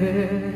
head.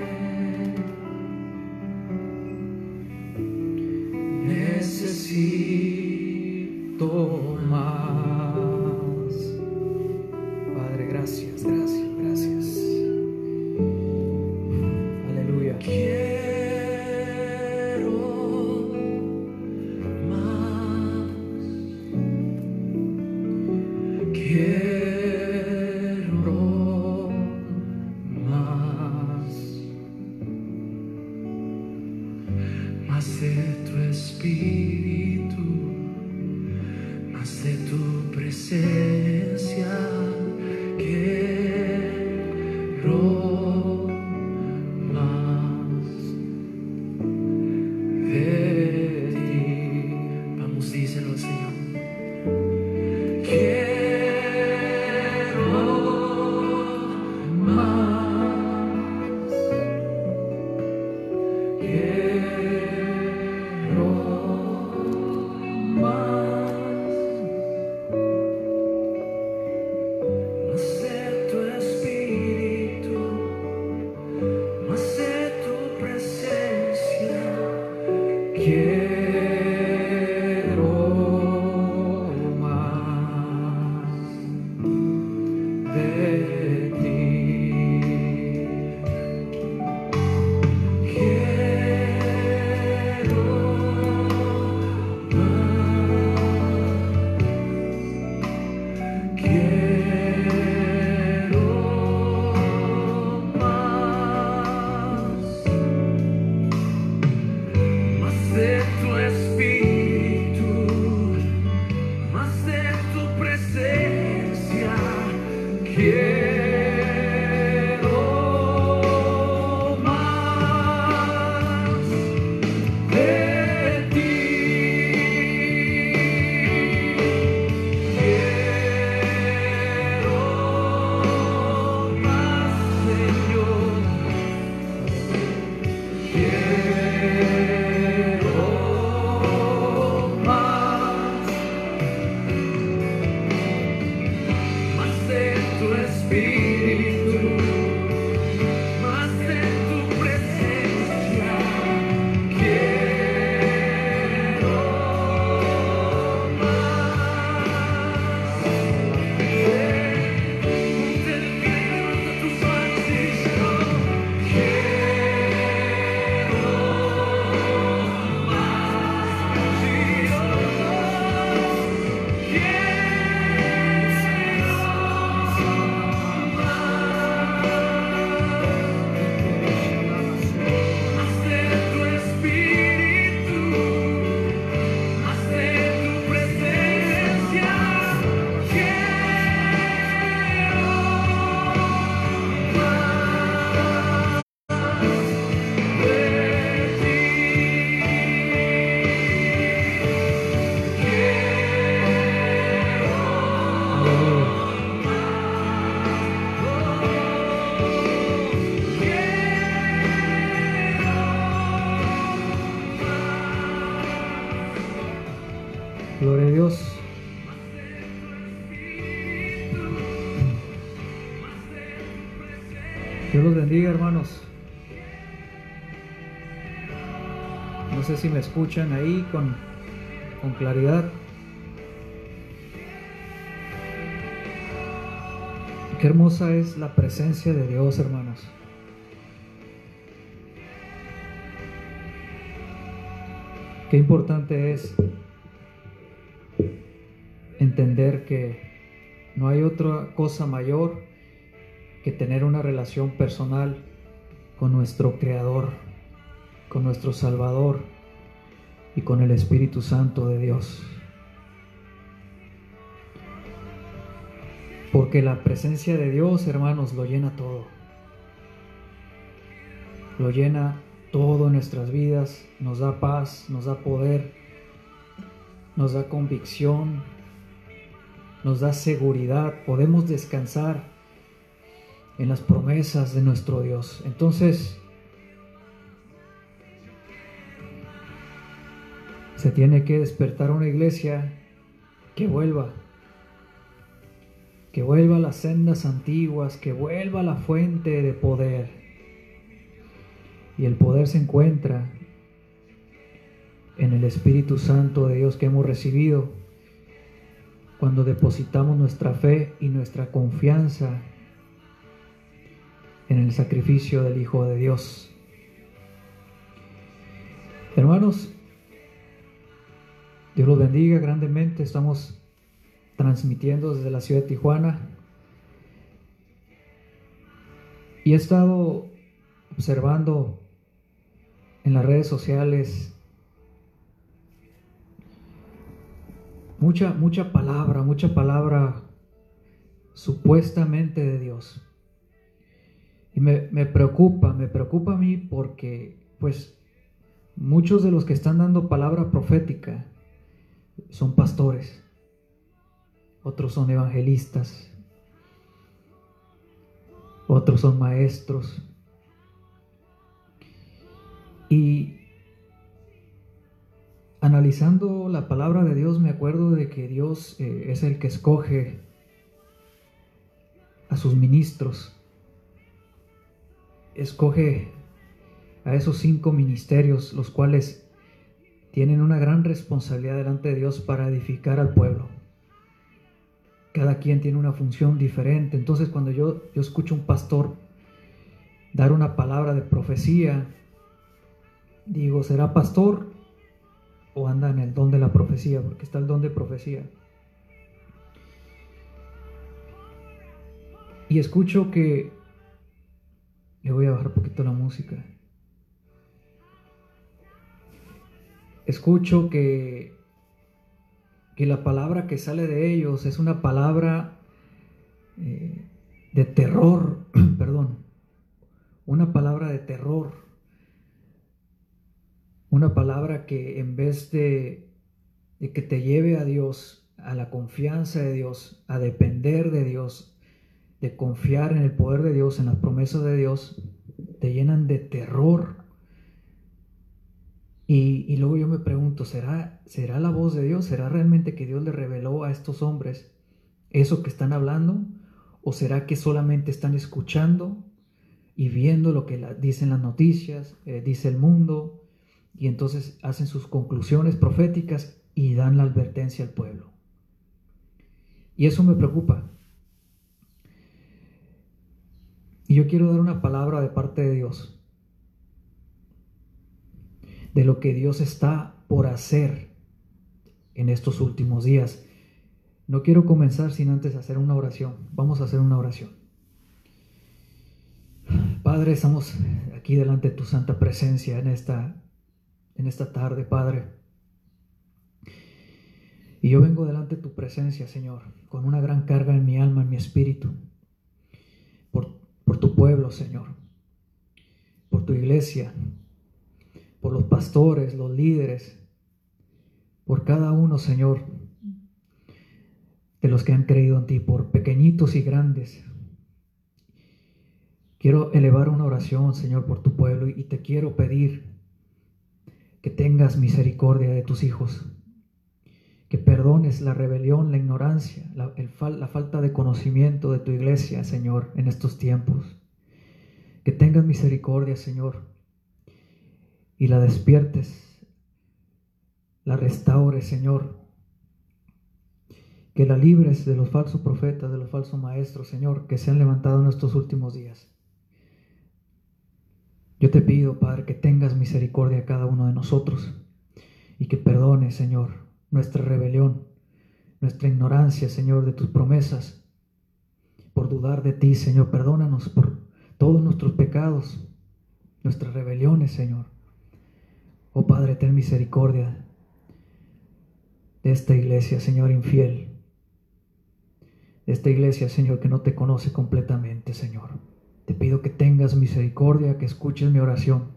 Bendiga, hermanos. No sé si me escuchan ahí con, con claridad. Qué hermosa es la presencia de Dios, hermanos. Qué importante es entender que no hay otra cosa mayor que tener una relación personal con nuestro Creador, con nuestro Salvador y con el Espíritu Santo de Dios. Porque la presencia de Dios, hermanos, lo llena todo. Lo llena todo en nuestras vidas, nos da paz, nos da poder, nos da convicción, nos da seguridad, podemos descansar en las promesas de nuestro Dios. Entonces, se tiene que despertar una iglesia que vuelva, que vuelva a las sendas antiguas, que vuelva a la fuente de poder y el poder se encuentra en el Espíritu Santo de Dios que hemos recibido cuando depositamos nuestra fe y nuestra confianza en el sacrificio del Hijo de Dios. Hermanos, Dios los bendiga grandemente. Estamos transmitiendo desde la ciudad de Tijuana. Y he estado observando en las redes sociales. Mucha, mucha palabra, mucha palabra supuestamente de Dios. Y me, me, preocupa, me preocupa a mí porque, pues, muchos de los que están dando palabra profética son pastores, otros son evangelistas, otros son maestros, y analizando la palabra de Dios me acuerdo de que Dios eh, es el que escoge a sus ministros, escoge a esos cinco ministerios, los cuales tienen una gran responsabilidad delante de Dios para edificar al pueblo. Cada quien tiene una función diferente. Entonces cuando yo, yo escucho a un pastor dar una palabra de profecía, Digo, ¿será pastor o anda en el don de la profecía? Porque está el don de profecía. Y escucho que... Le voy a bajar un poquito la música. Escucho que, que la palabra que sale de ellos es una palabra eh, de terror, perdón, una palabra de terror una palabra que en vez de, que te lleve a Dios, a la confianza de Dios, a depender de Dios, de confiar en el poder de Dios, en las promesas de Dios, te llenan de terror. Y, y, luego yo me pregunto, ¿será, ¿será la voz de Dios? ¿Será realmente que Dios le reveló a estos hombres eso que están hablando? ¿O será que solamente están escuchando y viendo lo que dicen las noticias, eh, dice el mundo, y entonces hacen sus conclusiones proféticas y dan la advertencia al pueblo. Y eso me preocupa. Y yo quiero dar una palabra de parte de Dios, de lo que Dios está por hacer en estos últimos días. No quiero comenzar sin antes hacer una oración. Vamos a hacer una oración. Padre, estamos aquí delante de tu santa presencia en esta en esta tarde, Padre. Y yo vengo delante de tu presencia, Señor, con una gran carga en mi alma, en mi espíritu, tu pueblo, Señor, por tu iglesia, por los pastores, los líderes, por cada uno, Señor, de los que han creído en ti, por pequeñitos y grandes. Quiero elevar una oración, Señor, por tu pueblo y te quiero pedir que tengas misericordia de tus hijos, que perdones la rebelión, la ignorancia, la, falta de conocimiento de tu iglesia, Señor, en estos tiempos. Que tengas misericordia, Señor, y la despiertes, la restaures, Señor. Que la libres de los falsos profetas, de los falsos maestros, Señor, que se han levantado en estos últimos días. Yo te pido, Padre, que tengas misericordia a cada uno de nosotros y que perdones, Señor, nuestra rebelión, nuestra ignorancia, Señor, de tus promesas, por dudar de ti, Señor. Perdónanos por todos nuestros pecados, nuestras rebeliones, Señor. Oh Padre, ten misericordia de esta iglesia, Señor, infiel. De esta iglesia, Señor, que no te conoce completamente, Señor. Te pido que tengas misericordia, que escuches mi oración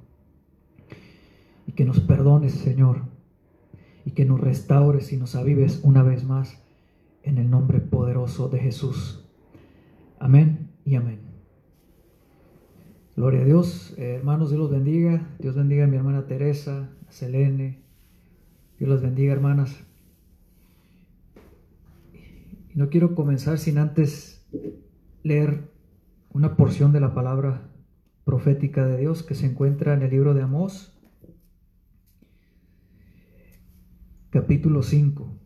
y que nos perdones, Señor y que nos restaures y nos avives una vez más en el nombre poderoso de Jesús. Amén y amén. Gloria a Dios, eh, hermanos, Dios los bendiga. Dios bendiga a mi hermana Teresa, a Selene. Dios los bendiga, hermanas. Y no quiero comenzar sin antes leer una porción de la palabra profética de Dios que se encuentra en el libro de Amós, capítulo 5.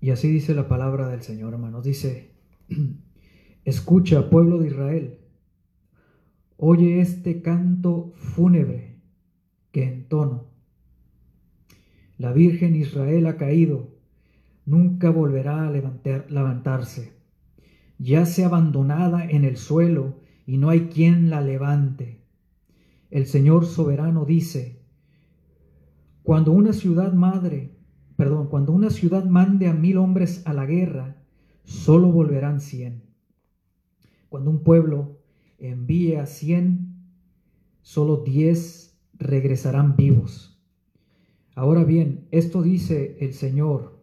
Y así dice la palabra del Señor, hermanos. Dice, escucha, pueblo de Israel, oye este canto fúnebre que entono. La Virgen Israel ha caído, nunca volverá a levantar, levantarse. Yace abandonada en el suelo y no hay quien la levante. El Señor soberano dice, cuando una ciudad madre, perdón, cuando una ciudad mande a mil hombres a la guerra, solo volverán cien. Cuando un pueblo envíe a cien, solo diez regresarán vivos. Ahora bien, esto dice el Señor.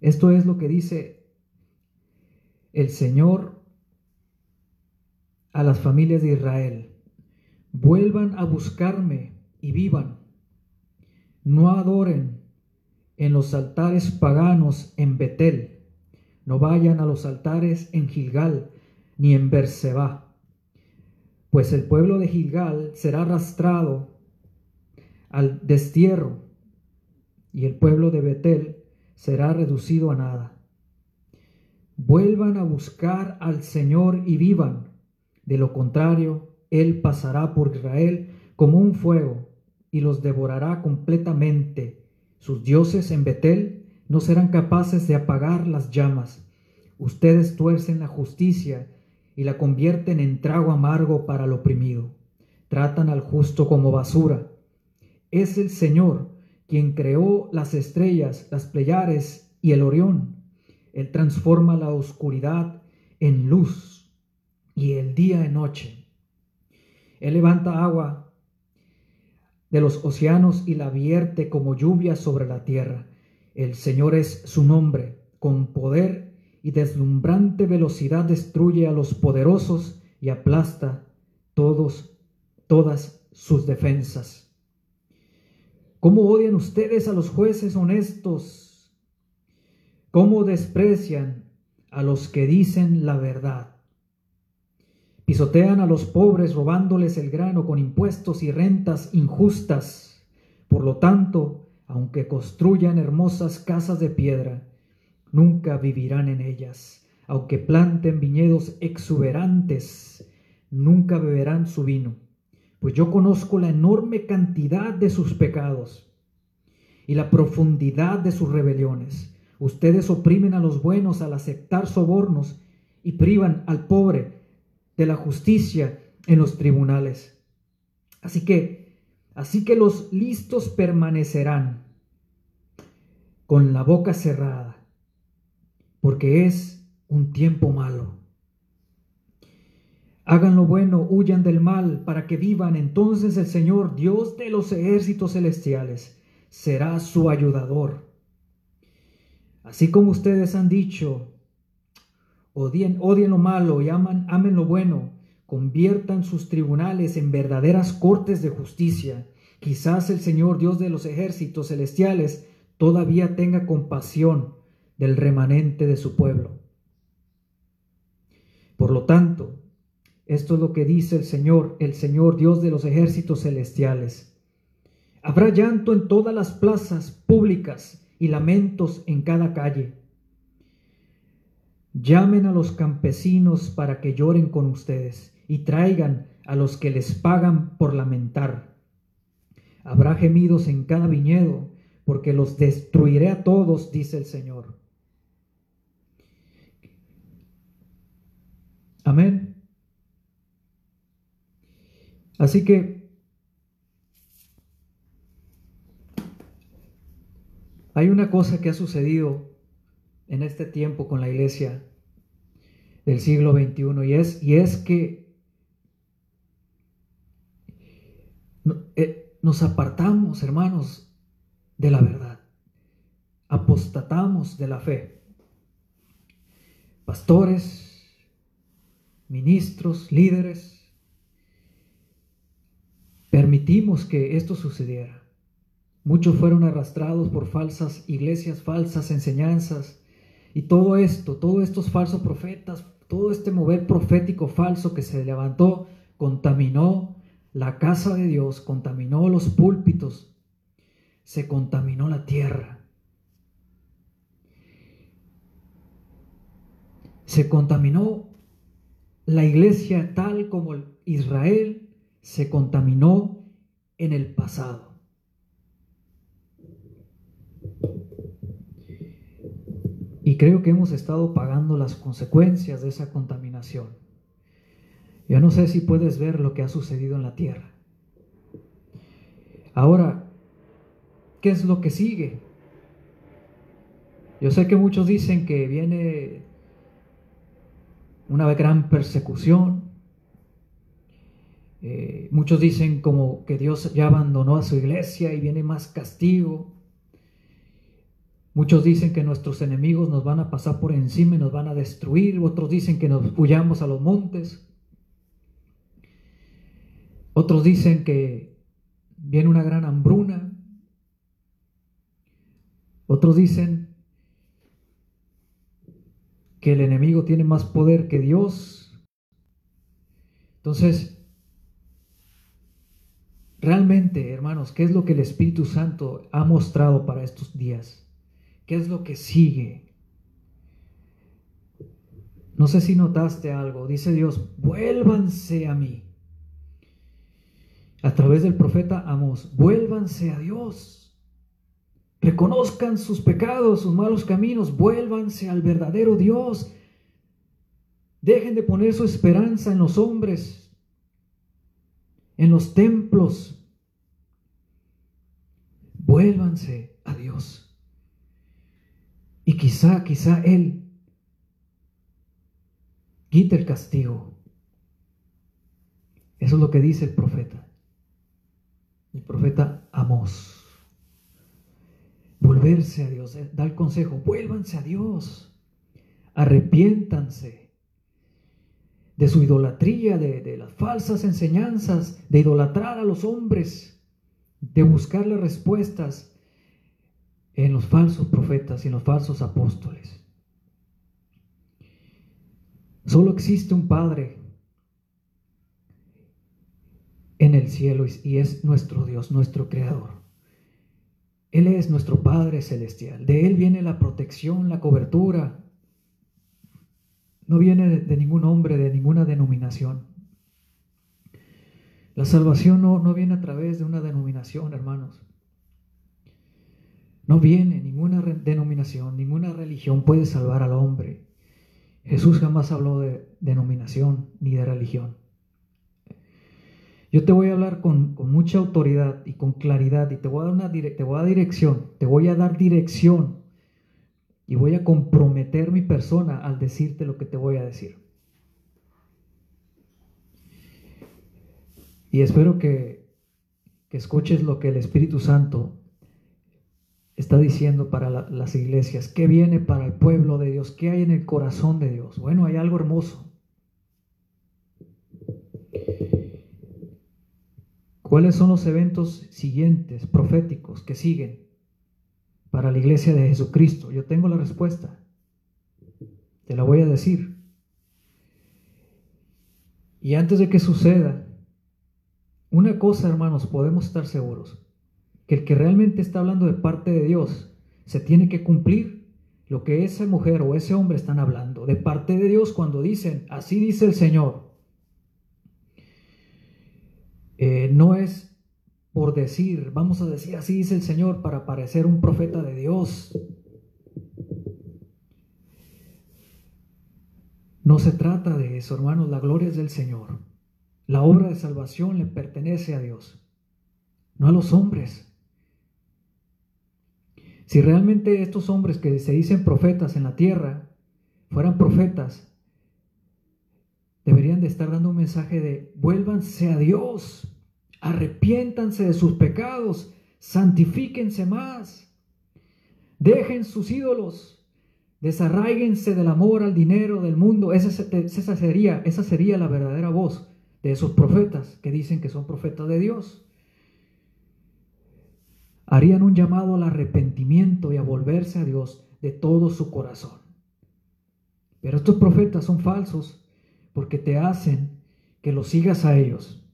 Esto es lo que dice el Señor a las familias de Israel. Vuelvan a buscarme y vivan. No adoren en los altares paganos en Betel. No vayan a los altares en Gilgal ni en Berseba. Pues el pueblo de Gilgal será arrastrado al destierro y el pueblo de Betel será reducido a nada. Vuelvan a buscar al Señor y vivan. De lo contrario, Él pasará por Israel como un fuego y los devorará completamente. Sus dioses en Betel no serán capaces de apagar las llamas. Ustedes tuercen la justicia y la convierten en trago amargo para el oprimido. Tratan al justo como basura. Es el Señor quien creó las estrellas, las Pleyares y el Orión. Él transforma la oscuridad en luz y el día en noche. Él levanta agua de los océanos y la vierte como lluvia sobre la tierra. El Señor es su nombre, con poder y deslumbrante velocidad destruye a los poderosos y aplasta todos, todas sus defensas. ¿Cómo odian ustedes a los jueces honestos? ¿Cómo desprecian a los que dicen la verdad? Pisotean a los pobres robándoles el grano con impuestos y rentas injustas. Por lo tanto, aunque construyan hermosas casas de piedra, nunca vivirán en ellas. Aunque planten viñedos exuberantes, nunca beberán su vino. Pues yo conozco la enorme cantidad de sus pecados y la profundidad de sus rebeliones. Ustedes oprimen a los buenos al aceptar sobornos y privan al pobre de la justicia en los tribunales. Así que, así que los listos permanecerán con la boca cerrada, porque es un tiempo malo. Hagan lo bueno, huyan del mal, para que vivan. Entonces el Señor, Dios de los ejércitos celestiales, será su ayudador. Así como ustedes han dicho, Odien, odien lo malo y aman, amen lo bueno. Conviertan sus tribunales en verdaderas cortes de justicia. Quizás el Señor Dios de los ejércitos celestiales todavía tenga compasión del remanente de su pueblo. Por lo tanto, esto es lo que dice el Señor, el Señor Dios de los ejércitos celestiales. Habrá llanto en todas las plazas públicas y lamentos en cada calle. Llamen a los campesinos para que lloren con ustedes y traigan a los que les pagan por lamentar. Habrá gemidos en cada viñedo, porque los destruiré a todos, dice el Señor. Amén. Así que hay una cosa que ha sucedido en este tiempo con la iglesia del siglo XXI y es, y es que eh, nos apartamos, hermanos, de la verdad. Apostatamos de la fe. Pastores, ministros, líderes, permitimos que esto sucediera. Muchos fueron arrastrados por falsas iglesias, falsas enseñanzas, y todo esto, todos estos falsos profetas, todo este mover profético falso que se levantó, contaminó la casa de Dios, contaminó los púlpitos, se contaminó la tierra. Se contaminó la iglesia tal como Israel se contaminó en el pasado. Y creo que hemos estado pagando las consecuencias de esa contaminación. Yo no sé si puedes ver lo que ha sucedido en la tierra. Ahora, ¿qué es lo que sigue? Yo sé que muchos dicen que viene una gran persecución. Eh, muchos dicen como que Dios ya abandonó a su iglesia y viene más castigo. Muchos dicen que nuestros enemigos nos van a pasar por encima y nos van a destruir. Otros dicen que nos huyamos a los montes. Otros dicen que viene una gran hambruna. Otros dicen que el enemigo tiene más poder que Dios. Entonces, realmente, hermanos, ¿qué es lo que el Espíritu Santo ha mostrado para estos días? ¿Qué es lo que sigue? No sé si notaste algo. Dice Dios, vuélvanse a mí. A través del profeta Amos, vuélvanse a Dios. Reconozcan sus pecados, sus malos caminos, vuélvanse al verdadero Dios. Dejen de poner su esperanza en los hombres, en los templos. Vuélvanse a Dios. Y quizá, quizá Él quite el castigo. Eso es lo que dice el profeta. El profeta Amós. Volverse a Dios, eh, da el consejo, vuélvanse a Dios, arrepiéntanse de su idolatría, de, de las falsas enseñanzas, de idolatrar a los hombres, de buscar las respuestas en los falsos profetas y en los falsos apóstoles. Solo existe un Padre en el cielo y es nuestro Dios, nuestro Creador. Él es nuestro Padre celestial. De Él viene la protección, la cobertura. No viene de ningún hombre, de ninguna denominación. La salvación no, no viene a través de una denominación, hermanos. No viene ninguna denominación, ninguna religión puede salvar al hombre. Jesús jamás habló de denominación ni de religión. Yo te voy a hablar con, mucha autoridad y con claridad y te voy, a dar una te voy a dar dirección, te voy a dar dirección y voy a comprometer mi persona al decirte lo que te voy a decir. Y espero que, que escuches lo que el Espíritu Santo está diciendo para las iglesias? ¿Qué viene para el pueblo de Dios? ¿Qué hay en el corazón de Dios? Bueno, hay algo hermoso. ¿Cuáles son los eventos siguientes, proféticos, que siguen para la iglesia de Jesucristo? Yo tengo la respuesta. Te la voy a decir. Y antes de que suceda, una cosa, hermanos, podemos estar seguros, que el que realmente está hablando de parte de Dios, se tiene que cumplir lo que esa mujer o ese hombre están hablando, de parte de Dios cuando dicen, así dice el Señor. Eh, no es por decir, vamos a decir, así dice el Señor, para parecer un profeta de Dios. No se trata de eso, hermanos, la gloria es del Señor. La obra de salvación le pertenece a Dios, no a los hombres. Si realmente estos hombres que se dicen profetas en la tierra fueran profetas, deberían de estar dando un mensaje de vuélvanse a Dios, arrepiéntanse de sus pecados, santifíquense más, dejen sus ídolos, Desarraíguense del amor al dinero del mundo. Esa, esa, sería, esa sería la verdadera voz de esos profetas que dicen que son profetas de Dios. Harían un llamado al arrepentimiento y a volverse a Dios de todo su corazón. Pero estos profetas son falsos porque te hacen que los sigas a ellos.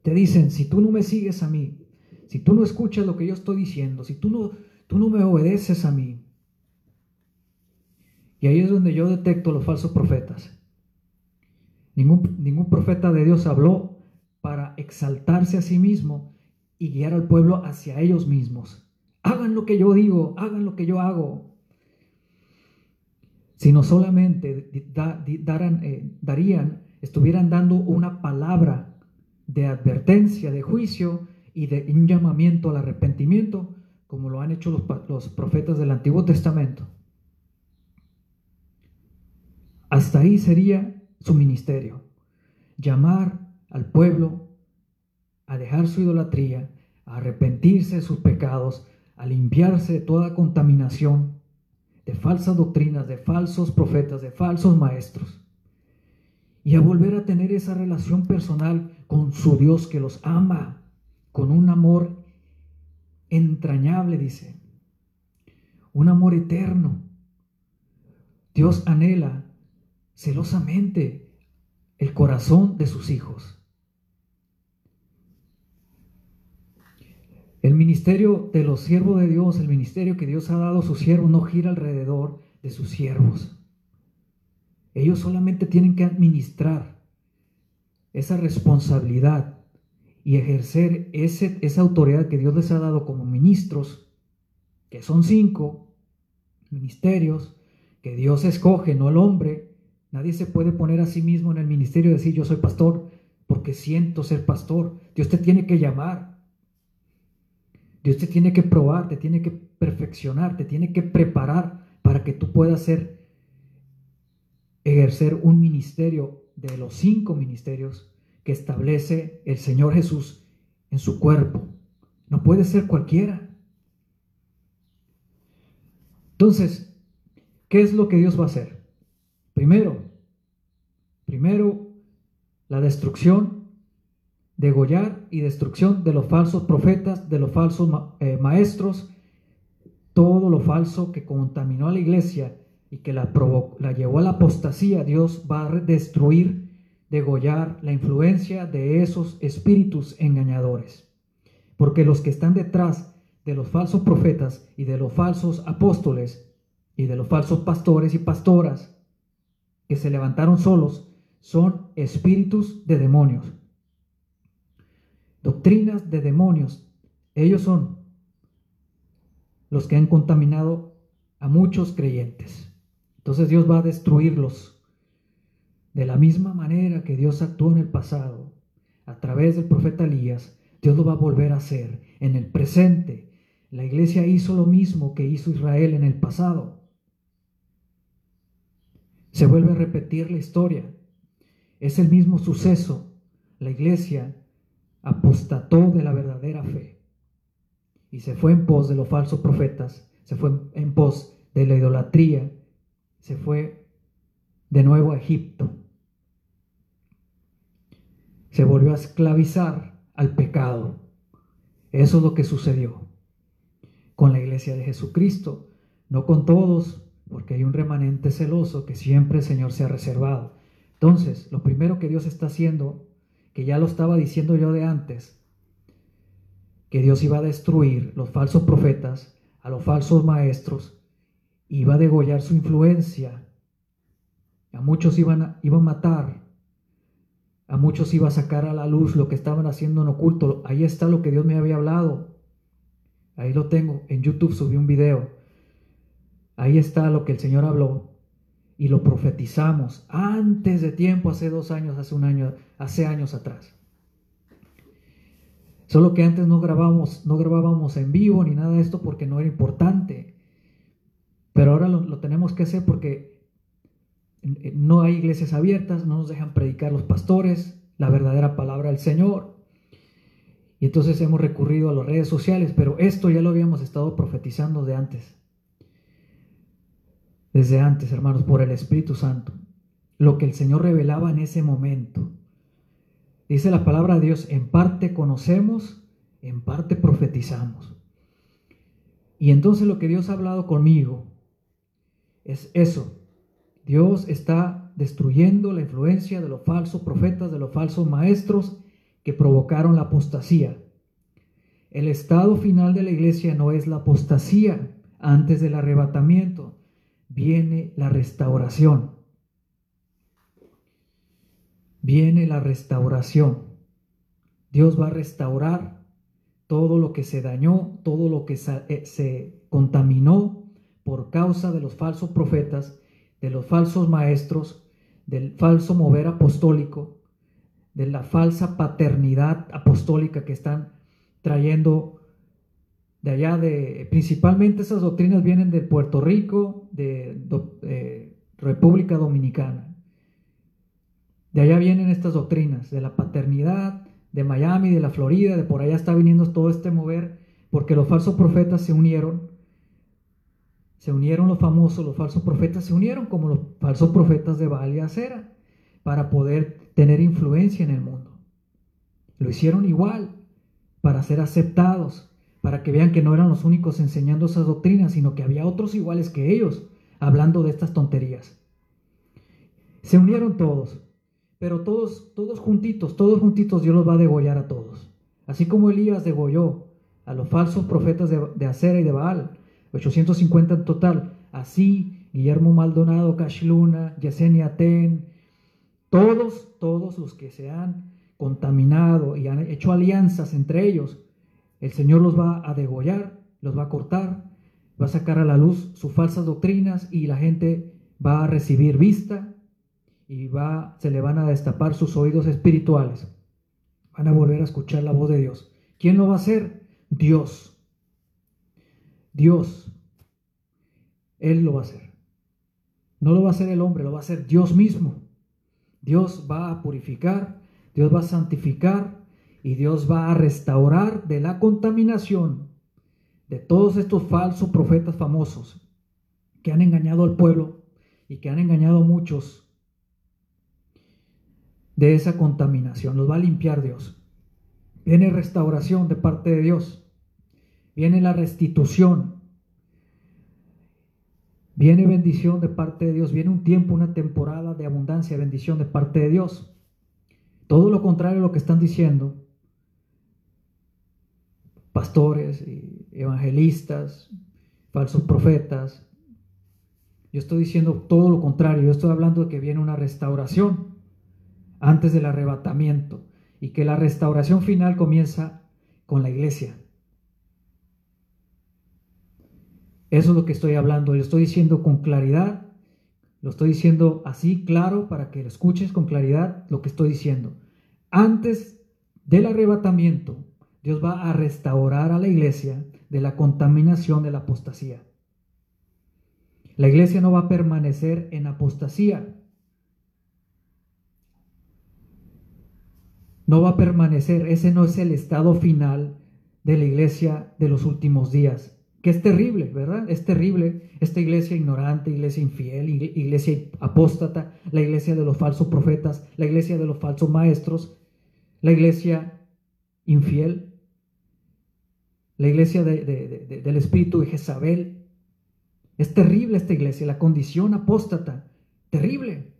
Te dicen, si tú no me sigues a mí, si tú no escuchas lo que yo estoy diciendo, si tú no, tú no me obedeces a mí, y ahí es donde yo detecto los falsos profetas. Ningún, ningún profeta de Dios habló para exaltarse a sí mismo y guiar al pueblo hacia ellos mismos. Hagan lo que yo digo, hagan lo que yo hago. Sino solamente eh, darían, estuvieran dando una palabra de advertencia, de juicio y de un llamamiento al arrepentimiento, como lo han hecho los profetas del Antiguo Testamento. Hasta ahí sería su ministerio. Llamar al pueblo a dejar su idolatría, a arrepentirse de sus pecados, a limpiarse de toda contaminación, de falsas doctrinas, de falsos profetas, de falsos maestros, y a volver a tener esa relación personal con su Dios que los ama, con un amor entrañable, dice, un amor eterno. Dios anhela celosamente el corazón de sus hijos. El ministerio de los siervos de Dios, el ministerio que Dios ha dado a sus siervos, no gira alrededor de sus siervos. Ellos solamente tienen que administrar esa responsabilidad y ejercer esa autoridad que Dios les ha dado como ministros, que son cinco ministerios que Dios escoge, no el hombre, Nadie se puede poner a sí mismo en el ministerio y decir yo soy pastor porque siento ser pastor. Dios te tiene que llamar. Dios te tiene que probar, te tiene que perfeccionar, te tiene que preparar para que tú puedas ser, ejercer un ministerio de los cinco ministerios que establece el Señor Jesús en su cuerpo. No puede ser cualquiera. Entonces, ¿qué es lo que Dios va a hacer? Primero, primero la destrucción, degollar y destrucción de los falsos profetas, de los falsos eh, maestros, todo lo falso que contaminó a la iglesia y que la, la llevó a la apostasía, Dios va a destruir, degollar la influencia de esos espíritus engañadores. Porque los que están detrás de los falsos profetas y de los falsos apóstoles y de los falsos pastores y pastoras que se levantaron solos son espíritus de demonios. Doctrinas de demonios. Ellos son los que han contaminado a muchos creyentes. Entonces Dios va a destruirlos. De la misma manera que Dios actuó en el pasado, a través del profeta Elías, Dios lo va a volver a hacer en el presente. La iglesia hizo lo mismo que hizo Israel en el pasado. Se vuelve a repetir la historia. Es el mismo suceso. La iglesia apostató de la verdadera fe y se fue en pos de los falsos profetas, se fue en pos de la idolatría, se fue de nuevo a Egipto. Se volvió a esclavizar al pecado. Eso es lo que sucedió con la iglesia de Jesucristo, no con todos, porque hay un remanente celoso que siempre el Señor se ha reservado. Entonces, lo primero que Dios está haciendo, que ya lo estaba diciendo yo de antes, que Dios iba a destruir los falsos profetas, a los falsos maestros, iba a degollar su influencia, a muchos iban a, iba a matar, a muchos iba a sacar a la luz lo que estaban haciendo en oculto. Ahí está lo que Dios me había hablado. Ahí lo tengo. En YouTube subí un video. Ahí está lo que el Señor habló. Y lo profetizamos antes de tiempo, hace dos años, hace un año, hace años atrás. Solo que antes no grabábamos, no grabábamos en vivo ni nada de esto porque no era importante. Pero ahora lo, lo tenemos que hacer porque no hay iglesias abiertas, no nos dejan predicar los pastores la verdadera palabra del Señor. Y entonces hemos recurrido a las redes sociales, pero esto ya lo habíamos estado profetizando de antes. Desde antes, hermanos, por el Espíritu Santo. Lo que el Señor revelaba en ese momento. Dice la palabra de Dios, en parte conocemos, en parte profetizamos. Y entonces lo que Dios ha hablado conmigo es eso, Dios está destruyendo la influencia de los falsos profetas, de los falsos maestros que provocaron la apostasía. El estado final de la iglesia no es la apostasía antes del arrebatamiento, viene la restauración. Viene la restauración. Dios va a restaurar todo lo que se dañó, todo lo que se eh, contaminó por causa de los falsos profetas de los falsos maestros, del falso mover apostólico, de la falsa paternidad apostólica que están trayendo de allá de principalmente esas doctrinas vienen de Puerto Rico, de, eh, República Dominicana. De allá vienen estas doctrinas, de la paternidad, de Miami, de la Florida, de por allá está viniendo todo este mover, porque los falsos profetas se unieron se unieron los famosos, los falsos profetas, se unieron como los falsos profetas de Baal Acera para poder tener influencia en el mundo. Lo hicieron igual para ser aceptados, para que vean que no eran los únicos enseñando esas doctrinas, sino que había otros iguales que ellos hablando de estas tonterías. Se unieron todos, pero todos, todos juntitos, todos juntitos Dios los va a degollar a todos. Así como Elías degolló a los falsos profetas de, de Acera y de Baal, 850 en total. Así, Guillermo Maldonado, Cashluna, Yesenia Ten, todos, todos los que se han contaminado y han hecho alianzas entre ellos, el Señor los va a degollar, los va a cortar, va a sacar a la luz sus falsas doctrinas y la gente va a recibir vista y va, se le van a destapar sus oídos espirituales. Van a volver a escuchar la voz de Dios. ¿Quién lo va a hacer? Dios. Dios, Él lo va a hacer. No lo va a hacer el hombre, lo va a hacer Dios mismo. Dios va a purificar, Dios va a santificar y Dios va a restaurar de la contaminación de todos estos falsos profetas famosos que han engañado al pueblo y que han engañado a muchos de esa contaminación. Los va a limpiar Dios. Viene restauración de parte de Dios viene la restitución, viene bendición de parte de Dios, viene un tiempo, una temporada de abundancia, bendición de parte de Dios. Todo lo contrario a lo que están diciendo pastores, evangelistas, falsos profetas. Yo estoy diciendo todo lo contrario, yo estoy hablando de que viene una restauración antes del arrebatamiento y que la restauración final comienza con la iglesia. Eso es lo que estoy hablando. Lo estoy diciendo con claridad. Lo estoy diciendo así, claro, para que lo escuches con claridad lo que estoy diciendo. Antes del arrebatamiento, Dios va a restaurar a la iglesia de la contaminación de la apostasía. La iglesia no va a permanecer en apostasía. No va a permanecer. Ese no es el estado final de la iglesia de los últimos días que es terrible, ¿verdad? Es terrible esta iglesia ignorante, iglesia infiel, iglesia apóstata, la iglesia de los falsos profetas, la iglesia de los falsos maestros, la iglesia infiel, la iglesia del espíritu de Jezabel. Es terrible esta iglesia, la condición apóstata, terrible.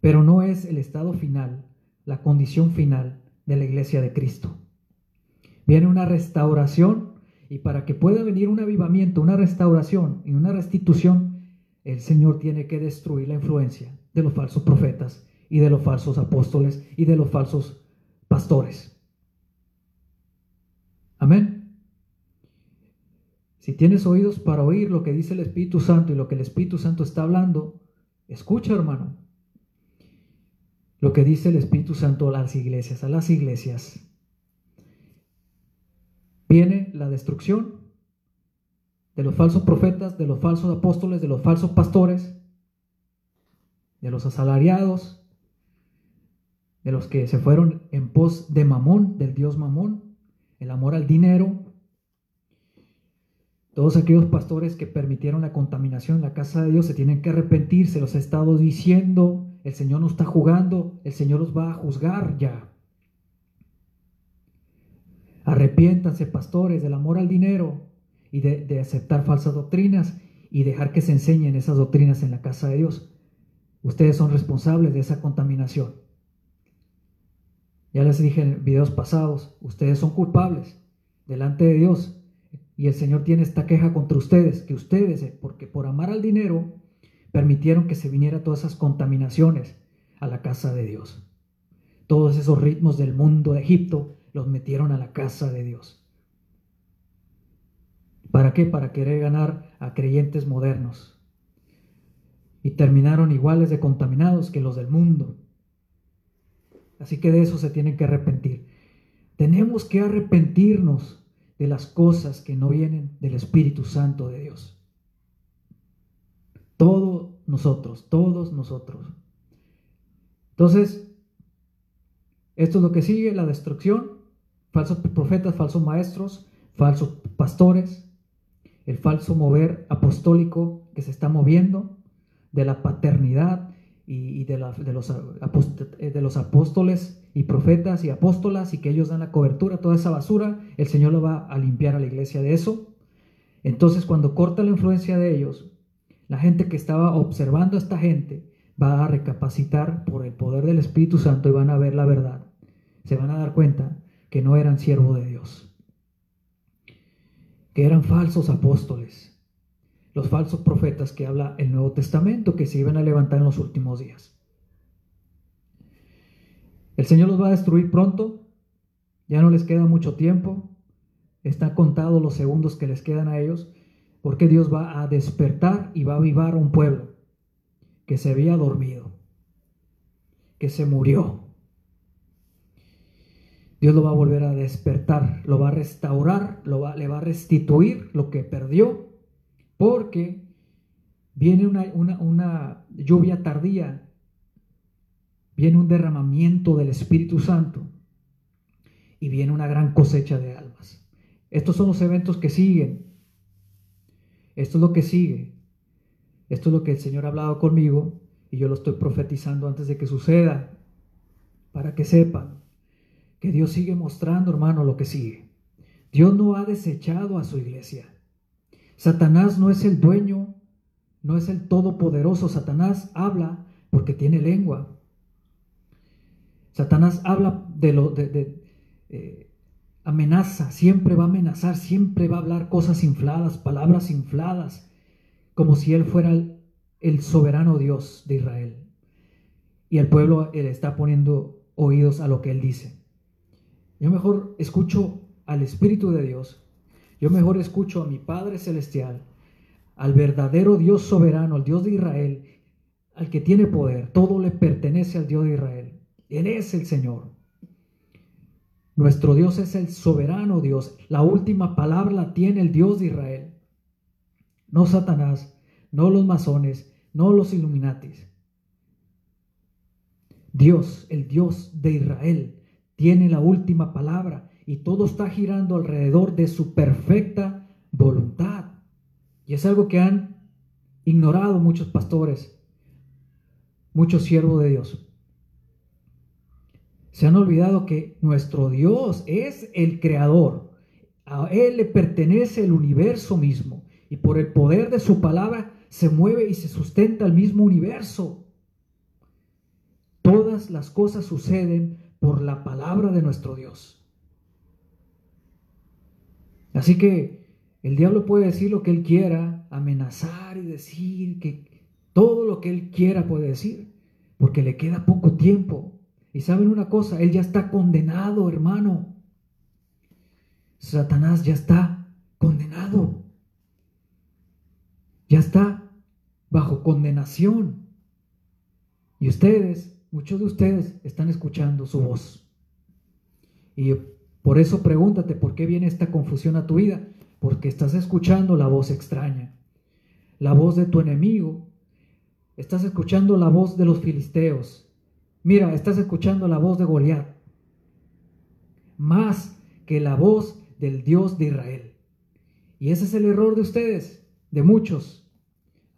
Pero no es el estado final, la condición final de la iglesia de Cristo. Viene una restauración y para que pueda venir un avivamiento, una restauración y una restitución, el Señor tiene que destruir la influencia de los falsos profetas y de los falsos apóstoles y de los falsos pastores. Amén. Si tienes oídos para oír lo que dice el Espíritu Santo y lo que el Espíritu Santo está hablando, escucha hermano. Lo que dice el Espíritu Santo a las iglesias, a las iglesias. Viene la destrucción de los falsos profetas, de los falsos apóstoles, de los falsos pastores, de los asalariados, de los que se fueron en pos de Mamón, del Dios Mamón, el amor al dinero, todos aquellos pastores que permitieron la contaminación en la casa de Dios se tienen que arrepentir, se los he estado diciendo, el Señor no está jugando, el Señor los va a juzgar ya. Arrepiéntanse, pastores, del amor al dinero y de, de aceptar falsas doctrinas y dejar que se enseñen esas doctrinas en la casa de Dios. Ustedes son responsables de esa contaminación. Ya les dije en videos pasados, ustedes son culpables delante de Dios. Y el Señor tiene esta queja contra ustedes, que ustedes, eh, porque por amar al dinero, permitieron que se viniera todas esas contaminaciones a la casa de Dios. Todos esos ritmos del mundo de Egipto los metieron a la casa de Dios. ¿Para qué? Para querer ganar a creyentes modernos. Y terminaron iguales de contaminados que los del mundo. Así que de eso se tienen que arrepentir. Tenemos que arrepentirnos de las cosas que no vienen del Espíritu Santo de Dios. Todos nosotros, todos nosotros. Entonces, esto es lo que sigue, la destrucción, falsos profetas, falsos maestros, falsos pastores, el falso mover apostólico que se está moviendo de la paternidad y, de, de, los, eh, de los apóstoles y profetas y apóstolas y que ellos dan la cobertura, toda esa basura, el Señor lo va a limpiar a la iglesia de eso. Entonces cuando corta la influencia de ellos, la gente que estaba observando a esta gente va a recapacitar por el poder del Espíritu Santo y van a ver la verdad. Se van a dar cuenta que no eran siervos de Dios, que eran falsos apóstoles, los falsos profetas que habla el Nuevo Testamento que se iban a levantar en los últimos días. El Señor los va a destruir pronto, ya no les queda mucho tiempo, están contados los segundos que les quedan a ellos, porque Dios va a despertar y va a avivar a un pueblo que se había dormido, que se murió. Dios lo va a volver a despertar, lo va a restaurar, lo va, le va a restituir lo que perdió porque viene una, lluvia tardía, viene un derramamiento del Espíritu Santo y viene una gran cosecha de almas. Estos son los eventos que siguen. Esto es lo que sigue. Esto es lo que el Señor ha hablado conmigo y yo lo estoy profetizando antes de que suceda, para que sepan que Dios sigue mostrando, hermano, lo que sigue. Dios no ha desechado a su iglesia. Satanás no es el dueño, no es el todopoderoso. Satanás habla porque tiene lengua. Satanás habla de lo de, eh, amenaza, siempre va a amenazar, siempre va a hablar cosas infladas, palabras infladas, como si él fuera el, soberano Dios de Israel. Y el pueblo le está poniendo oídos a lo que él dice. Yo mejor escucho al Espíritu de Dios yo mejor escucho a mi Padre Celestial, al verdadero Dios soberano, al Dios de Israel, al que tiene poder. Todo le pertenece al Dios de Israel. Él es el Señor. Nuestro Dios es el soberano Dios. La última palabra la tiene el Dios de Israel. No Satanás, no los masones, no los Illuminatis. Dios, el Dios de Israel, tiene la última palabra y todo está girando alrededor de su perfecta voluntad. Y es algo que han ignorado muchos pastores, muchos siervos de Dios. Se han olvidado que nuestro Dios es el creador. A Él le pertenece el universo mismo. Y por el poder de su palabra se mueve y se sustenta el mismo universo. Todas las cosas suceden por la palabra de nuestro Dios. Así que el diablo puede decir lo que él quiera, amenazar y decir que todo lo que él quiera puede decir, porque le queda poco tiempo. Y saben una cosa, él ya está condenado, hermano. Satanás ya está condenado. Ya está bajo condenación. Y ustedes, muchos de ustedes, están escuchando su voz. Y por eso pregúntate, ¿por qué viene esta confusión a tu vida? Porque estás escuchando la voz extraña, la voz de tu enemigo. Estás escuchando la voz de los filisteos, Mira, estás escuchando la voz de Goliat, más que la voz del Dios de Israel. Y ese es el error de ustedes, de muchos.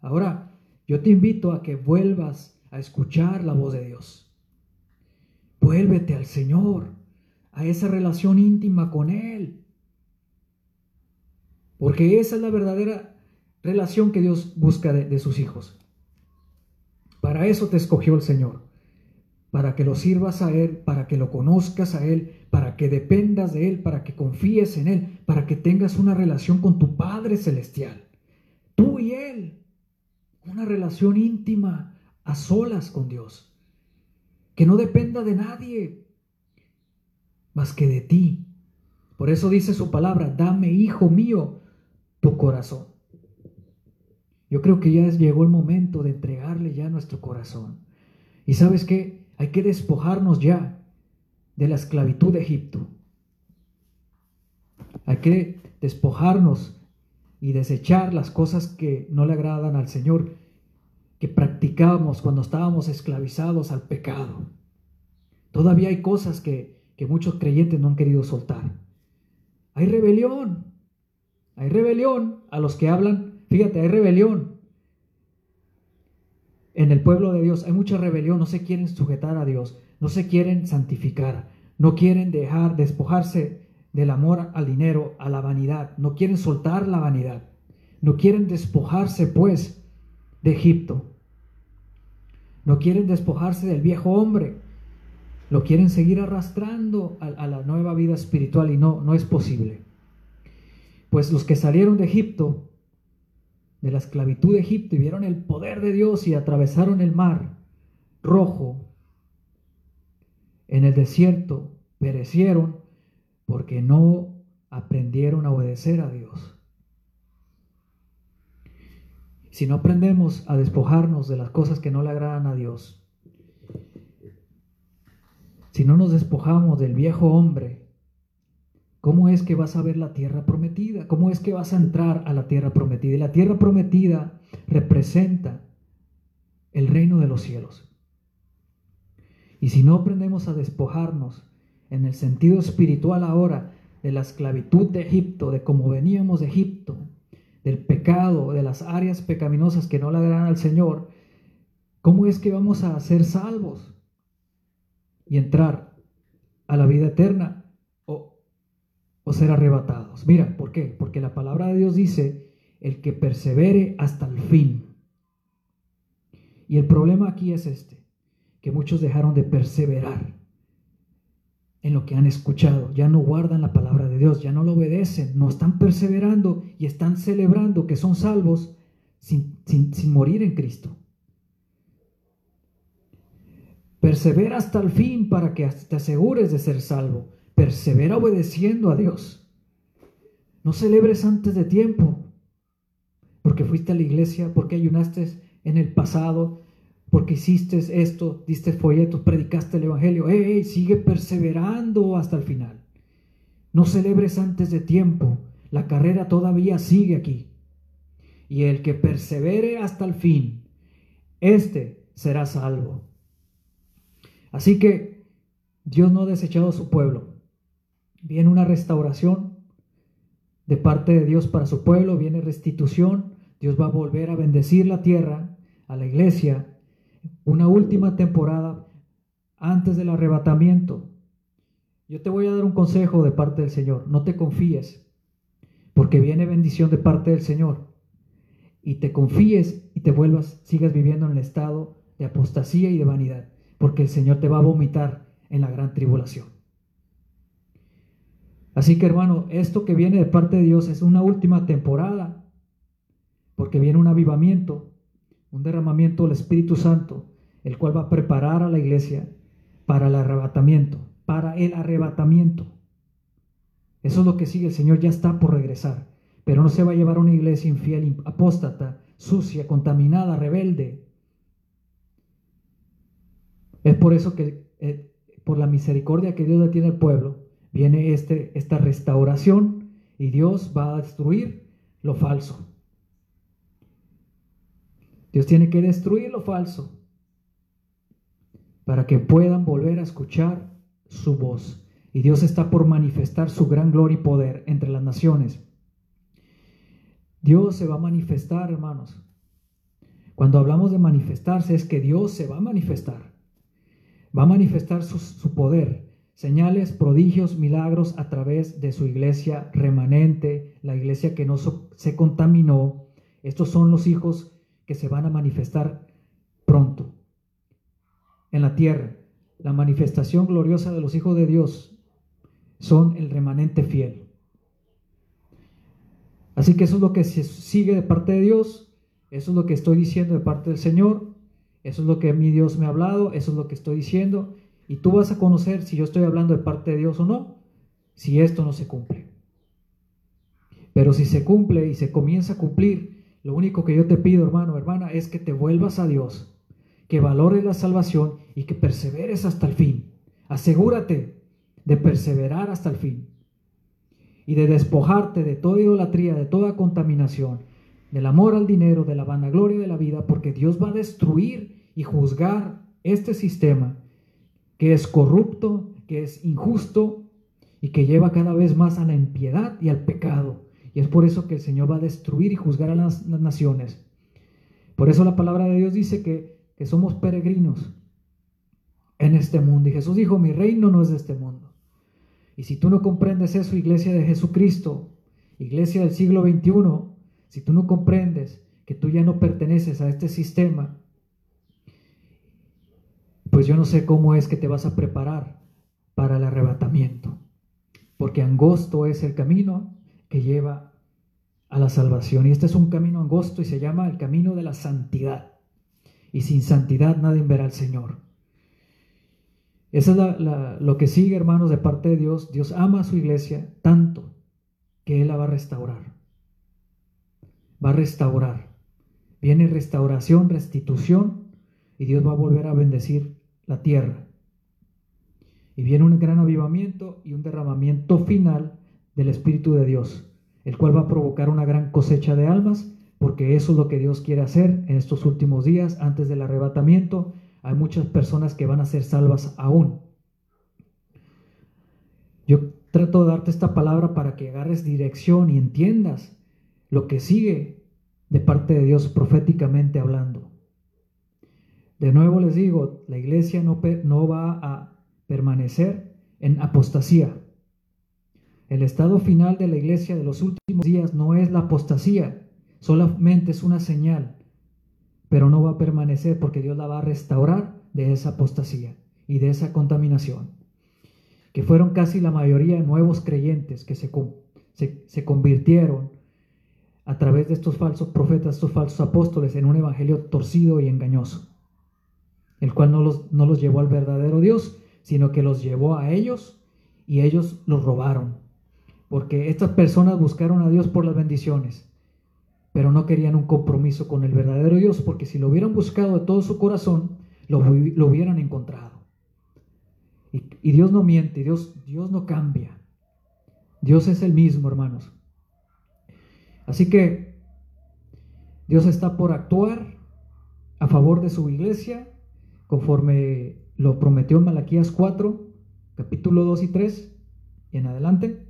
Ahora, yo te invito a que vuelvas a escuchar la voz de Dios. Vuélvete al Señor, a esa relación íntima con Él. Porque esa es la verdadera relación que Dios busca de, de sus hijos. Para eso te escogió el Señor para que lo sirvas a Él, para que lo conozcas a Él, para que dependas de Él, para que confíes en Él, para que tengas una relación con tu Padre Celestial. Tú y Él. Una relación íntima, a solas con Dios. Que no dependa de nadie, más que de ti. Por eso dice su palabra, dame, hijo mío, tu corazón. Yo creo que ya llegó el momento de entregarle ya nuestro corazón. Y sabes qué? Hay que despojarnos ya de la esclavitud de Egipto. Hay que despojarnos y desechar las cosas que no le agradan al Señor, que practicábamos cuando estábamos esclavizados al pecado. Todavía hay cosas que, que muchos creyentes no han querido soltar. Hay rebelión. Hay rebelión a los que hablan. Fíjate, hay rebelión en el pueblo de Dios hay mucha rebelión, no se quieren sujetar a Dios, no se quieren santificar, no quieren dejar, despojarse del amor al dinero, a la vanidad, no quieren soltar la vanidad, no quieren despojarse pues de Egipto, no quieren despojarse del viejo hombre, lo quieren seguir arrastrando a, la nueva vida espiritual y no, no es posible. Pues los que salieron de Egipto de la esclavitud de Egipto y vieron el poder de Dios y atravesaron el mar rojo en el desierto, perecieron porque no aprendieron a obedecer a Dios. Si no aprendemos a despojarnos de las cosas que no le agradan a Dios, si no nos despojamos del viejo hombre ¿Cómo es que vas a ver la tierra prometida? ¿Cómo es que vas a entrar a la tierra prometida? Y la tierra prometida representa el reino de los cielos. Y si no aprendemos a despojarnos en el sentido espiritual ahora de la esclavitud de Egipto, de cómo veníamos de Egipto, del pecado, de las áreas pecaminosas que no le agradan al Señor, ¿cómo es que vamos a ser salvos y entrar a la vida eterna? o ser arrebatados. Mira, ¿por qué? Porque la palabra de Dios dice, el que persevere hasta el fin. Y el problema aquí es este, que muchos dejaron de perseverar en lo que han escuchado, ya no guardan la palabra de Dios, ya no lo obedecen, no están perseverando y están celebrando que son salvos sin, sin morir en Cristo. Persevera hasta el fin para que te asegures de ser salvo persevera obedeciendo a Dios. No celebres antes de tiempo, porque fuiste a la iglesia, porque ayunaste en el pasado, porque hiciste esto, diste folletos, predicaste el Evangelio. ¡Ey, sigue perseverando hasta el final! No celebres antes de tiempo, la carrera todavía sigue aquí. Y el que persevere hasta el fin, este será salvo. Así que Dios no ha desechado a su pueblo. Viene una restauración de parte de Dios para su pueblo, viene restitución, Dios va a volver a bendecir la tierra, a la iglesia, una última temporada antes del arrebatamiento. Yo te voy a dar un consejo de parte del Señor. No te confíes, porque viene bendición de parte del Señor. Y te confíes y te vuelvas, sigas viviendo en el estado de apostasía y de vanidad, porque el Señor te va a vomitar en la gran tribulación. Así que hermano, esto que viene de parte de Dios es una última temporada, porque viene un avivamiento, un derramamiento del Espíritu Santo, el cual va a preparar a la iglesia para el arrebatamiento, para el arrebatamiento. Eso es lo que sigue, el Señor ya está por regresar, pero no se va a llevar a una iglesia infiel, apóstata, sucia, contaminada, rebelde. Es por eso que, eh, por la misericordia que Dios le tiene al pueblo, viene este, esta restauración y Dios va a destruir lo falso. Dios tiene que destruir lo falso para que puedan volver a escuchar su voz. Y Dios está por manifestar su gran gloria y poder entre las naciones. Dios se va a manifestar, hermanos. Cuando hablamos de manifestarse es que Dios se va a manifestar. Va a manifestar su, poder, señales, prodigios, milagros a través de su iglesia remanente, la iglesia que no se contaminó. Estos son los hijos que se van a manifestar pronto en la tierra. La manifestación gloriosa de los hijos de Dios son el remanente fiel. Así que eso es lo que se sigue de parte de Dios, eso es lo que estoy diciendo de parte del Señor, eso es lo que mi Dios me ha hablado, eso es lo que estoy diciendo, y tú vas a conocer si yo estoy hablando de parte de Dios o no, si esto no se cumple. Pero si se cumple y se comienza a cumplir, lo único que yo te pido, hermano, hermana, es que te vuelvas a Dios que valores la salvación y que perseveres hasta el fin. Asegúrate de perseverar hasta el fin y de despojarte de toda idolatría, de toda contaminación, del amor al dinero, de la vanagloria de la vida, porque Dios va a destruir y juzgar este sistema que es corrupto, que es injusto y que lleva cada vez más a la impiedad y al pecado. Y es por eso que el Señor va a destruir y juzgar a las, naciones. Por eso la palabra de Dios dice que que somos peregrinos en este mundo. Y Jesús dijo, mi reino no es de este mundo. Y si tú no comprendes eso, iglesia de Jesucristo, iglesia del siglo XXI, si tú no comprendes que tú ya no perteneces a este sistema, pues yo no sé cómo es que te vas a preparar para el arrebatamiento. Porque angosto es el camino que lleva a la salvación. Y este es un camino angosto y se llama el camino de la santidad y sin santidad nadie verá al Señor. Eso es lo que sigue, hermanos, de parte de Dios. Dios ama a su iglesia tanto que Él la va a restaurar. Va a restaurar. Viene restauración, restitución, y Dios va a volver a bendecir la tierra. Y viene un gran avivamiento y un derramamiento final del Espíritu de Dios, el cual va a provocar una gran cosecha de almas porque eso es lo que Dios quiere hacer en estos últimos días, antes del arrebatamiento. Hay muchas personas que van a ser salvas aún. Yo trato de darte esta palabra para que agarres dirección y entiendas lo que sigue de parte de Dios proféticamente hablando. De nuevo les digo, la iglesia no, va a permanecer en apostasía. El estado final de la iglesia de los últimos días no es la apostasía, Solamente es una señal, pero no va a permanecer porque Dios la va a restaurar de esa apostasía y de esa contaminación. Que fueron casi la mayoría nuevos creyentes que se, convirtieron a través de estos falsos profetas, estos falsos apóstoles, en un evangelio torcido y engañoso, el cual no los, no los llevó al verdadero Dios, sino que los llevó a ellos y ellos los robaron. Porque estas personas buscaron a Dios por las bendiciones, pero no querían un compromiso con el verdadero Dios, porque si lo hubieran buscado de todo su corazón, lo, hubieran encontrado. Y, Dios no miente, Dios, Dios no cambia. Dios es el mismo, hermanos. Así que Dios está por actuar a favor de su iglesia, conforme lo prometió en Malaquías 4, capítulo 2 y 3, y en adelante.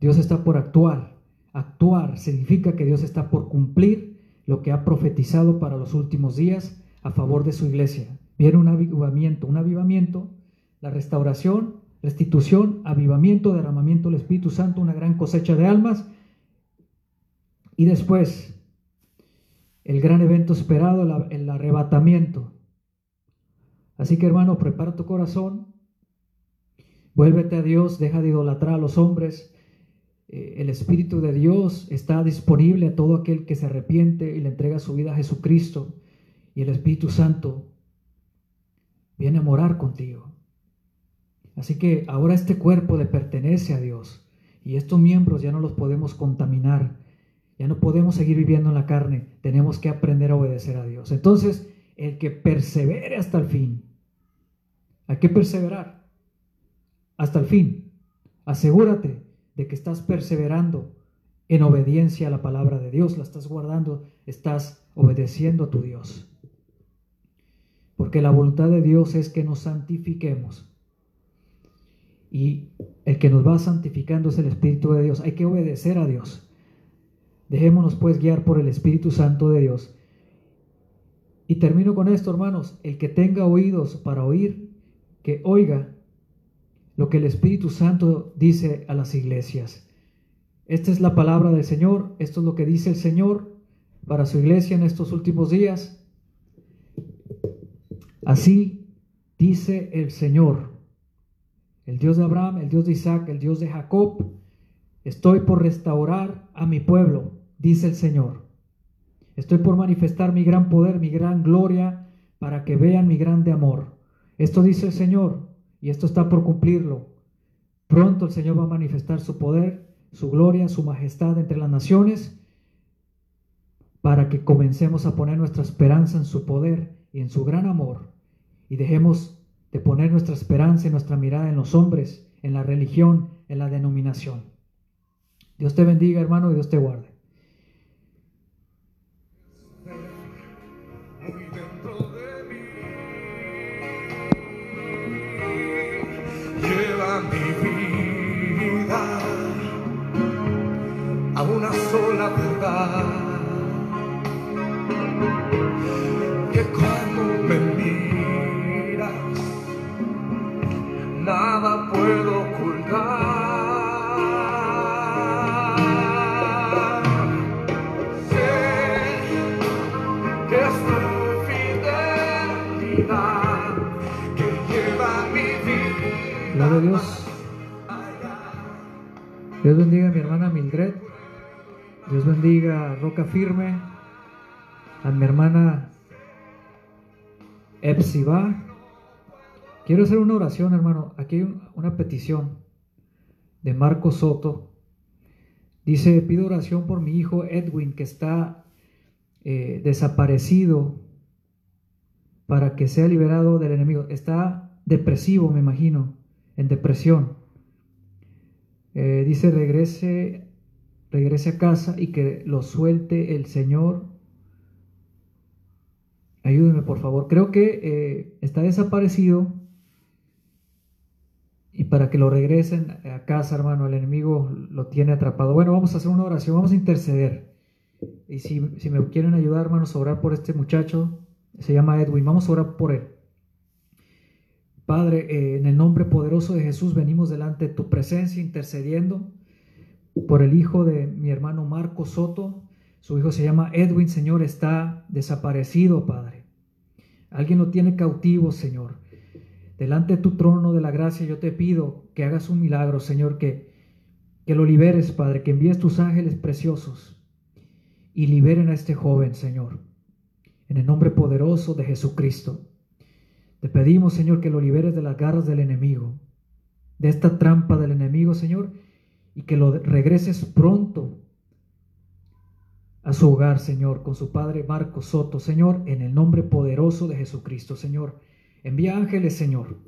Dios está por actuar Actuar significa que Dios está por cumplir lo que ha profetizado para los últimos días a favor de su iglesia, viene un avivamiento, un avivamiento, la restauración, restitución, avivamiento, derramamiento del Espíritu Santo, una gran cosecha de almas. Y después, el gran evento esperado, el arrebatamiento. Así que hermano, prepara tu corazón, vuélvete a Dios, deja de idolatrar a los hombres. Eh, el Espíritu de Dios está disponible a todo aquel que se arrepiente y le entrega su vida a Jesucristo. Y el Espíritu Santo viene a morar contigo. Así que ahora este cuerpo le pertenece a Dios y estos miembros ya no los podemos contaminar, ya no podemos seguir viviendo en la carne, tenemos que aprender a obedecer a Dios. Entonces, el que persevere hasta el fin, hay que perseverar hasta el fin. Asegúrate de que estás perseverando en obediencia a la palabra de Dios, la estás guardando, estás obedeciendo a tu Dios. Porque la voluntad de Dios es que nos santifiquemos. Y el que nos va santificando es el Espíritu de Dios. Hay que obedecer a Dios. Dejémonos pues guiar por el Espíritu Santo de Dios. Y termino con esto, hermanos. El que tenga oídos para oír, que oiga lo que el Espíritu Santo dice a las iglesias. Esta es la palabra del Señor. Esto es lo que dice el Señor para su iglesia en estos últimos días. Así dice el Señor, el Dios de Abraham, el Dios de Isaac, el Dios de Jacob, estoy por restaurar a mi pueblo, dice el Señor. Estoy por manifestar mi gran poder, mi gran gloria, para que vean mi grande amor. Esto dice el Señor, y esto está por cumplirlo. Pronto el Señor va a manifestar su poder, su gloria, su majestad entre las naciones, para que comencemos a poner nuestra esperanza en su poder y en su gran amor y dejemos de poner nuestra esperanza y nuestra mirada en los hombres, en la religión, en la denominación. Dios te bendiga, hermano, y Dios te guarde. Verdad. Que cuando me nada puedo ocultar. Sé que es tu fidelidad que lleva mi vida. Gloria a Dios. Dios bendiga bendiga Roca Firme. A mi hermana Epsiba. Quiero hacer una oración, hermano. Aquí hay una petición de Marco Soto. Dice, pido oración por mi hijo Edwin que está eh, desaparecido para que sea liberado del enemigo. Está depresivo, me imagino, en depresión. Eh, dice, regrese, regrese a casa y que lo suelte el Señor. Ayúdeme, por favor. Creo que eh, está desaparecido y para que lo regresen a casa, hermano, el enemigo lo tiene atrapado. Bueno, vamos a hacer una oración, vamos a interceder. Y si, me quieren ayudar, hermanos, a orar por este muchacho, se llama Edwin, vamos a orar por él. Padre, eh, en el nombre poderoso de Jesús venimos delante de tu presencia intercediendo por el hijo de mi hermano Marco Soto. Su hijo se llama Edwin, Señor, está desaparecido, Padre. Alguien lo tiene cautivo, Señor. Delante de tu trono de la gracia yo te pido que hagas un milagro, Señor, que, que lo liberes, Padre, que envíes tus ángeles preciosos y liberen a este joven, Señor. En el nombre poderoso de Jesucristo. Te pedimos, Señor, que lo liberes de las garras del enemigo, de esta trampa del enemigo, Señor, y que lo regreses pronto a su hogar, Señor, con su padre Marco Soto, Señor, en el nombre poderoso de Jesucristo, Señor. Envía ángeles, Señor,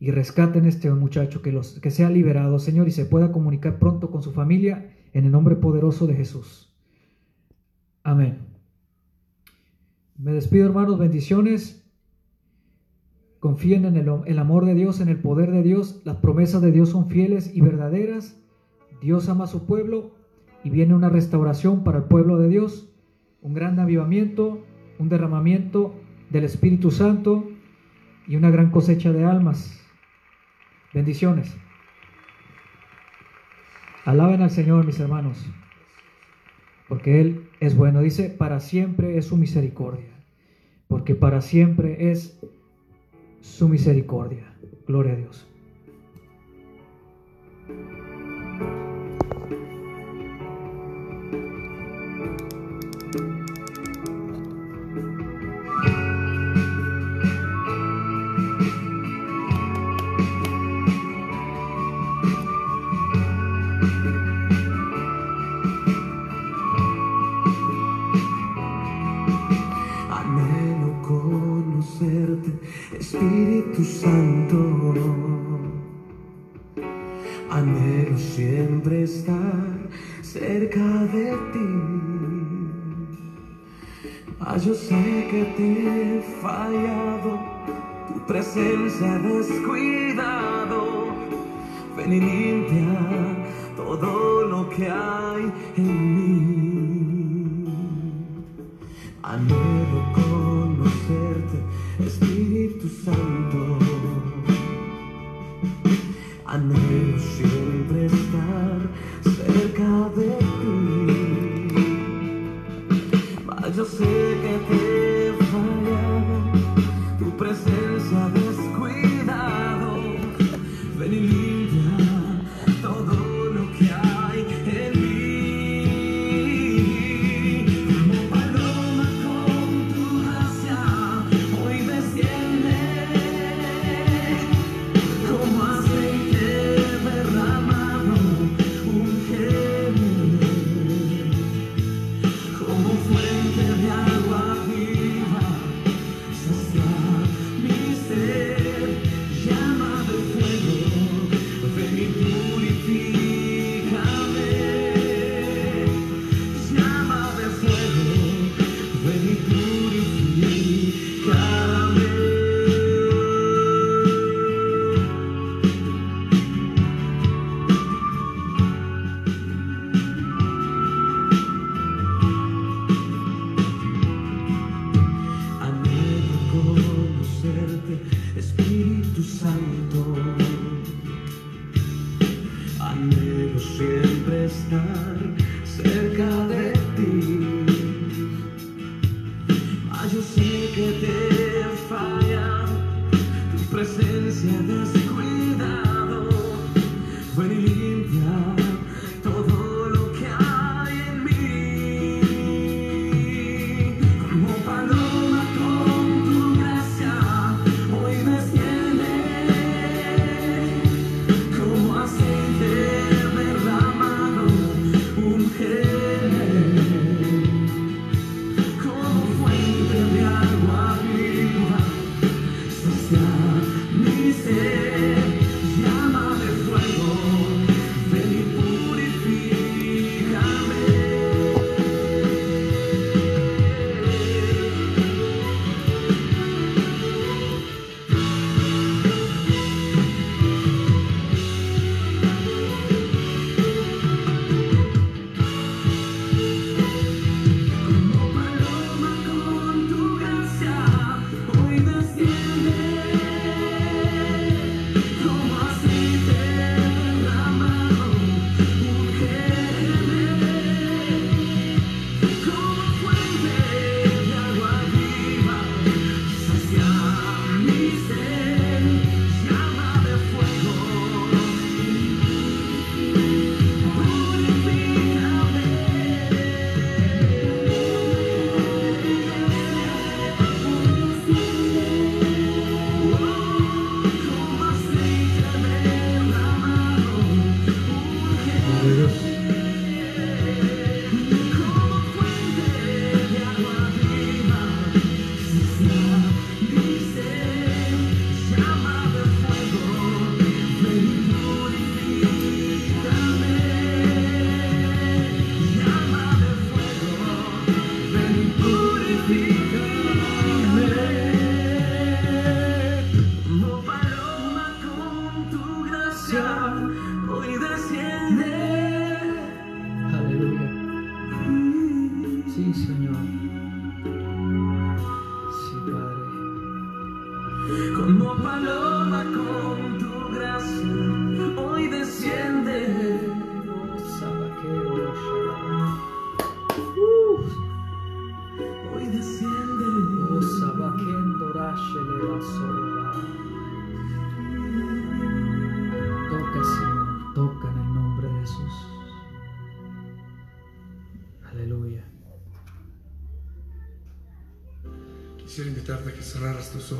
y rescaten a este muchacho, que, los, que sea liberado, Señor, y se pueda comunicar pronto con su familia en el nombre poderoso de Jesús. Amén. Me despido, hermanos, bendiciones. Confíen en el, amor de Dios, en el poder de Dios. Las promesas de Dios son fieles y verdaderas. Dios ama a su pueblo y viene una restauración para el pueblo de Dios. Un gran avivamiento, un derramamiento del Espíritu Santo y una gran cosecha de almas. Bendiciones. Alaben al Señor, mis hermanos, porque Él es bueno. Dice, para siempre es su misericordia, porque para siempre es su misericordia. Gloria a Dios. Hallelujah. Que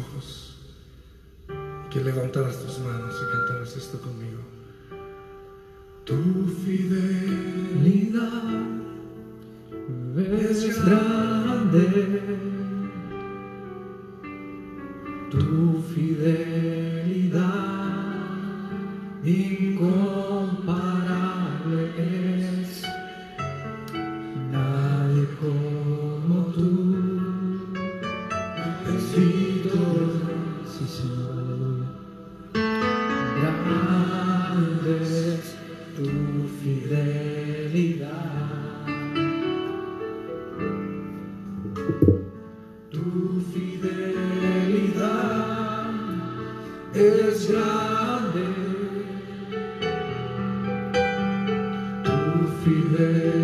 Tu fidelidad